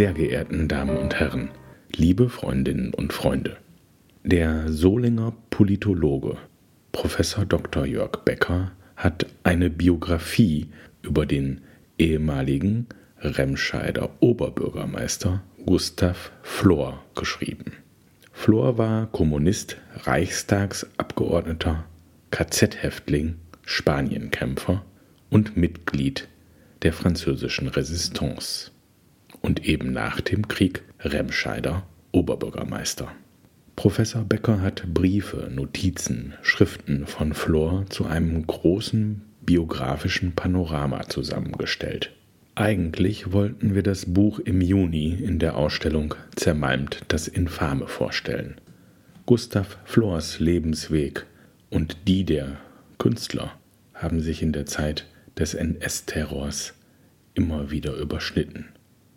Sehr geehrten Damen und Herren, liebe Freundinnen und Freunde, der Solinger Politologe Professor Dr. Jörg Becker hat eine Biografie über den ehemaligen Remscheider Oberbürgermeister Gustav Flor geschrieben. Flor war Kommunist, Reichstagsabgeordneter, KZ-Häftling, Spanienkämpfer und Mitglied der französischen Resistance und eben nach dem Krieg Remscheider Oberbürgermeister. Professor Becker hat Briefe, Notizen, Schriften von Flor zu einem großen biografischen Panorama zusammengestellt. Eigentlich wollten wir das Buch im Juni in der Ausstellung Zermalmt das Infame vorstellen. Gustav Flors Lebensweg und die der Künstler haben sich in der Zeit des NS-Terrors immer wieder überschnitten.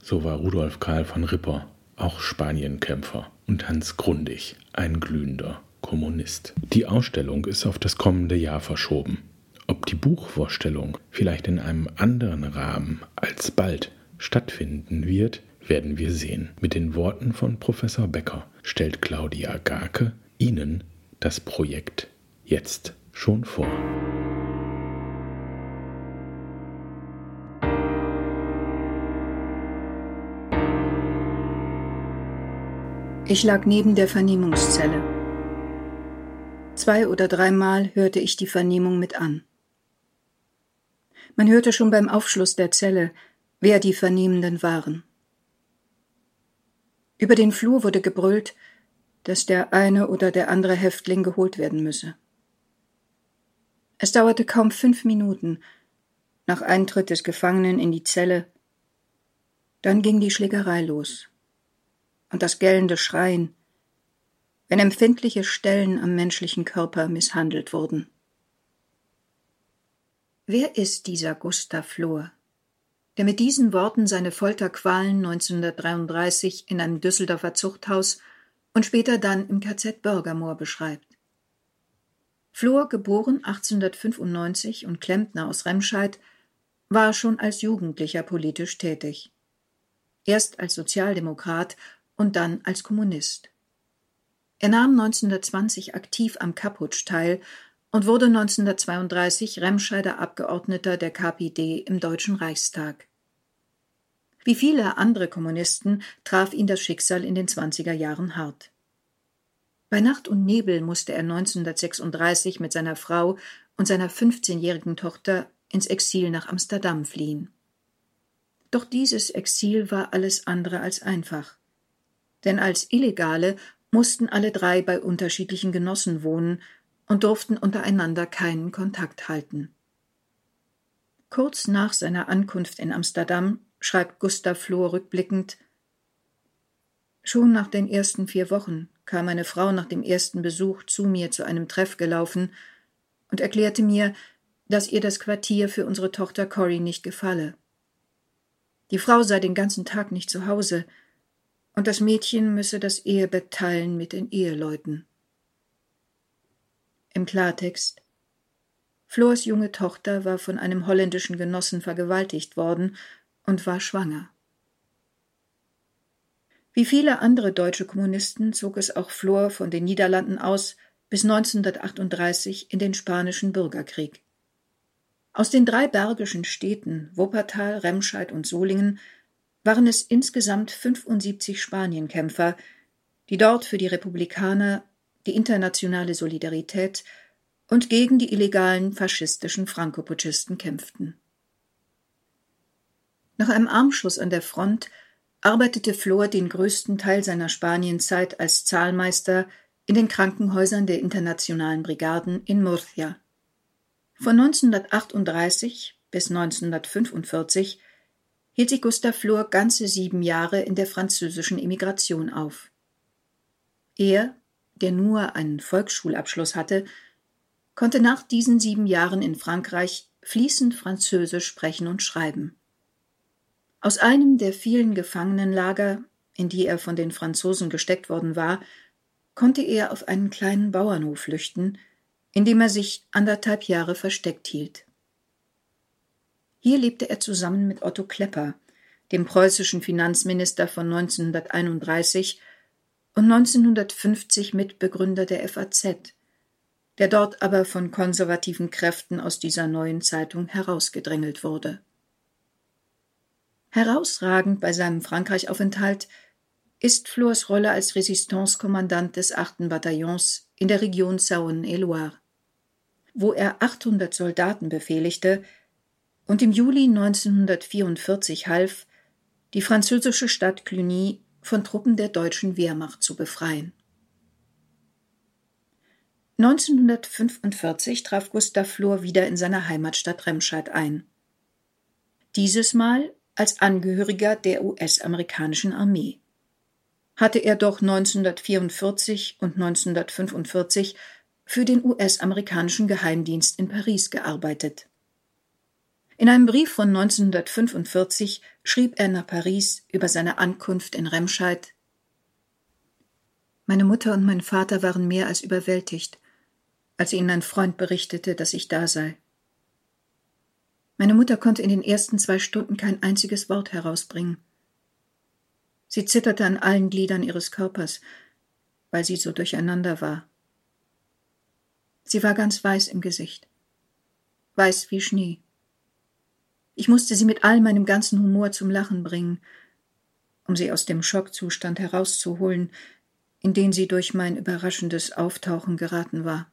So war Rudolf Karl von Ripper auch Spanienkämpfer und Hans Grundig ein glühender Kommunist. Die Ausstellung ist auf das kommende Jahr verschoben. Ob die Buchvorstellung vielleicht in einem anderen Rahmen als bald stattfinden wird, werden wir sehen. Mit den Worten von Professor Becker stellt Claudia Garke Ihnen das Projekt jetzt schon vor. Ich lag neben der Vernehmungszelle. Zwei oder dreimal hörte ich die Vernehmung mit an. Man hörte schon beim Aufschluss der Zelle, wer die Vernehmenden waren. Über den Flur wurde gebrüllt, dass der eine oder der andere Häftling geholt werden müsse. Es dauerte kaum fünf Minuten nach Eintritt des Gefangenen in die Zelle. Dann ging die Schlägerei los und das gellende Schreien, wenn empfindliche Stellen am menschlichen Körper misshandelt wurden. Wer ist dieser Gustav Flohr, der mit diesen Worten seine Folterqualen 1933 in einem Düsseldorfer Zuchthaus und später dann im KZ Bürgermoor beschreibt? Flohr, geboren 1895 und Klempner aus Remscheid, war schon als Jugendlicher politisch tätig. Erst als Sozialdemokrat und dann als Kommunist. Er nahm 1920 aktiv am Kaputsch teil und wurde 1932 Remscheider Abgeordneter der KPD im Deutschen Reichstag. Wie viele andere Kommunisten traf ihn das Schicksal in den 20er Jahren hart. Bei Nacht und Nebel musste er 1936 mit seiner Frau und seiner 15-jährigen Tochter ins Exil nach Amsterdam fliehen. Doch dieses Exil war alles andere als einfach denn als Illegale mussten alle drei bei unterschiedlichen Genossen wohnen und durften untereinander keinen Kontakt halten. Kurz nach seiner Ankunft in Amsterdam schreibt Gustav Flohr rückblickend Schon nach den ersten vier Wochen kam eine Frau nach dem ersten Besuch zu mir zu einem Treff gelaufen und erklärte mir, dass ihr das Quartier für unsere Tochter Cory nicht gefalle. Die Frau sei den ganzen Tag nicht zu Hause, und das Mädchen müsse das Ehebett teilen mit den Eheleuten. Im Klartext Flors junge Tochter war von einem holländischen Genossen vergewaltigt worden und war schwanger. Wie viele andere deutsche Kommunisten zog es auch Flor von den Niederlanden aus bis 1938 in den spanischen Bürgerkrieg. Aus den drei bergischen Städten Wuppertal, Remscheid und Solingen waren es insgesamt 75 Spanienkämpfer, die dort für die Republikaner, die internationale Solidarität und gegen die illegalen faschistischen Frankoputschisten kämpften. Nach einem Armschuss an der Front arbeitete Flor den größten Teil seiner Spanienzeit als Zahlmeister in den Krankenhäusern der internationalen Brigaden in Murcia. Von 1938 bis 1945 hielt sich Gustav Flor ganze sieben Jahre in der französischen Emigration auf. Er, der nur einen Volksschulabschluss hatte, konnte nach diesen sieben Jahren in Frankreich fließend Französisch sprechen und schreiben. Aus einem der vielen Gefangenenlager, in die er von den Franzosen gesteckt worden war, konnte er auf einen kleinen Bauernhof flüchten, in dem er sich anderthalb Jahre versteckt hielt. Hier lebte er zusammen mit Otto Klepper, dem preußischen Finanzminister von 1931 und 1950 Mitbegründer der FAZ, der dort aber von konservativen Kräften aus dieser neuen Zeitung herausgedrängelt wurde. Herausragend bei seinem Frankreichaufenthalt ist Flors Rolle als Resistance-Kommandant des 8. Bataillons in der Region Saône-et-Loire, wo er 800 Soldaten befehligte und im Juli 1944 half, die französische Stadt Cluny von Truppen der deutschen Wehrmacht zu befreien. 1945 traf Gustav Flor wieder in seiner Heimatstadt Remscheid ein. Dieses Mal als Angehöriger der US-amerikanischen Armee. Hatte er doch 1944 und 1945 für den US-amerikanischen Geheimdienst in Paris gearbeitet. In einem Brief von 1945 schrieb er nach Paris über seine Ankunft in Remscheid Meine Mutter und mein Vater waren mehr als überwältigt, als ihnen ein Freund berichtete, dass ich da sei. Meine Mutter konnte in den ersten zwei Stunden kein einziges Wort herausbringen. Sie zitterte an allen Gliedern ihres Körpers, weil sie so durcheinander war. Sie war ganz weiß im Gesicht, weiß wie Schnee. Ich musste sie mit all meinem ganzen Humor zum Lachen bringen, um sie aus dem Schockzustand herauszuholen, in den sie durch mein überraschendes Auftauchen geraten war.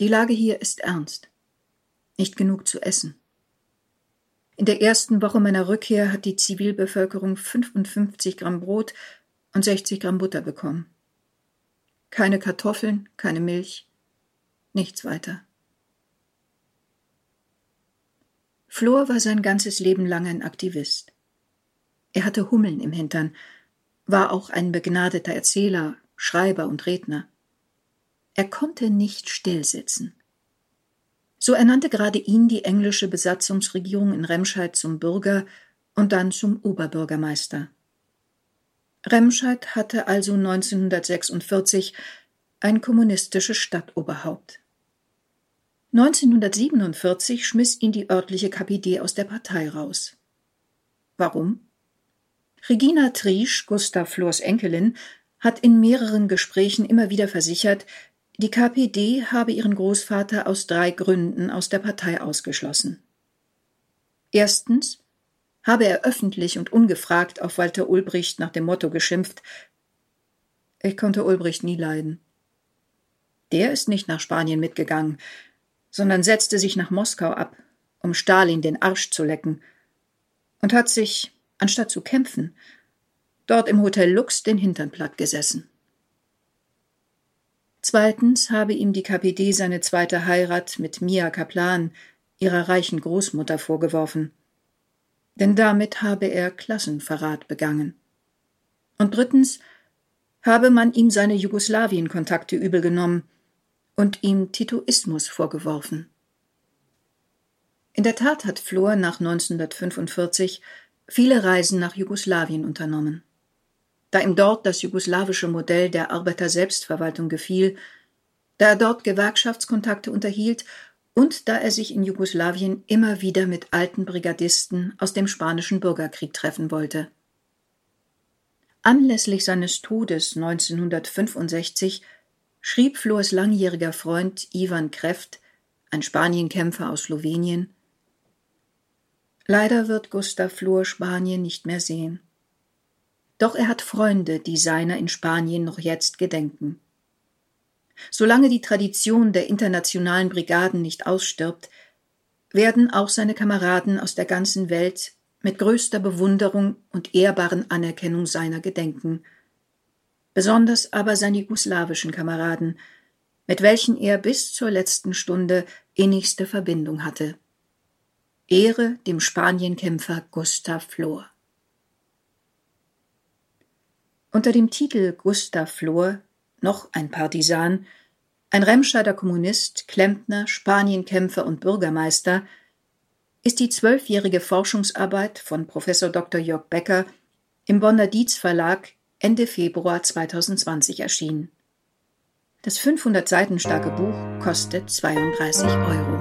Die Lage hier ist ernst. Nicht genug zu essen. In der ersten Woche meiner Rückkehr hat die Zivilbevölkerung 55 Gramm Brot und 60 Gramm Butter bekommen. Keine Kartoffeln, keine Milch, nichts weiter. Flor war sein ganzes Leben lang ein Aktivist. Er hatte Hummeln im Hintern, war auch ein begnadeter Erzähler, Schreiber und Redner. Er konnte nicht stillsitzen. So ernannte gerade ihn die englische Besatzungsregierung in Remscheid zum Bürger und dann zum Oberbürgermeister. Remscheid hatte also 1946 ein kommunistisches Stadtoberhaupt. 1947 schmiss ihn die örtliche KPD aus der Partei raus. Warum? Regina Triesch, Gustav Flors Enkelin, hat in mehreren Gesprächen immer wieder versichert, die KPD habe ihren Großvater aus drei Gründen aus der Partei ausgeschlossen. Erstens habe er öffentlich und ungefragt auf Walter Ulbricht nach dem Motto geschimpft Ich konnte Ulbricht nie leiden. Der ist nicht nach Spanien mitgegangen, sondern setzte sich nach Moskau ab, um Stalin den Arsch zu lecken, und hat sich, anstatt zu kämpfen, dort im Hotel Lux den Hintern platt gesessen. Zweitens habe ihm die KPD seine zweite Heirat mit Mia Kaplan, ihrer reichen Großmutter, vorgeworfen. Denn damit habe er Klassenverrat begangen. Und drittens habe man ihm seine Jugoslawien-Kontakte übel genommen und ihm Titoismus vorgeworfen. In der Tat hat Flor nach 1945 viele Reisen nach Jugoslawien unternommen. Da ihm dort das jugoslawische Modell der Arbeiter-Selbstverwaltung gefiel, da er dort Gewerkschaftskontakte unterhielt und da er sich in Jugoslawien immer wieder mit alten Brigadisten aus dem spanischen Bürgerkrieg treffen wollte. Anlässlich seines Todes 1965 schrieb Flors langjähriger Freund Ivan Kreft, ein Spanienkämpfer aus Slowenien, Leider wird Gustav Flor Spanien nicht mehr sehen. Doch er hat Freunde, die seiner in Spanien noch jetzt gedenken. Solange die Tradition der internationalen Brigaden nicht ausstirbt, werden auch seine Kameraden aus der ganzen Welt mit größter Bewunderung und ehrbaren Anerkennung seiner gedenken, besonders aber seine jugoslawischen Kameraden, mit welchen er bis zur letzten Stunde innigste Verbindung hatte. Ehre dem Spanienkämpfer Gustav Flor. Unter dem Titel Gustav Flor, noch ein Partisan, ein Remscheider Kommunist, Klempner, Spanienkämpfer und Bürgermeister, ist die zwölfjährige Forschungsarbeit von Professor Dr. Jörg Becker im Bonner Dietz Verlag Ende Februar 2020 erschienen. Das 500 Seiten starke Buch kostet 32 Euro.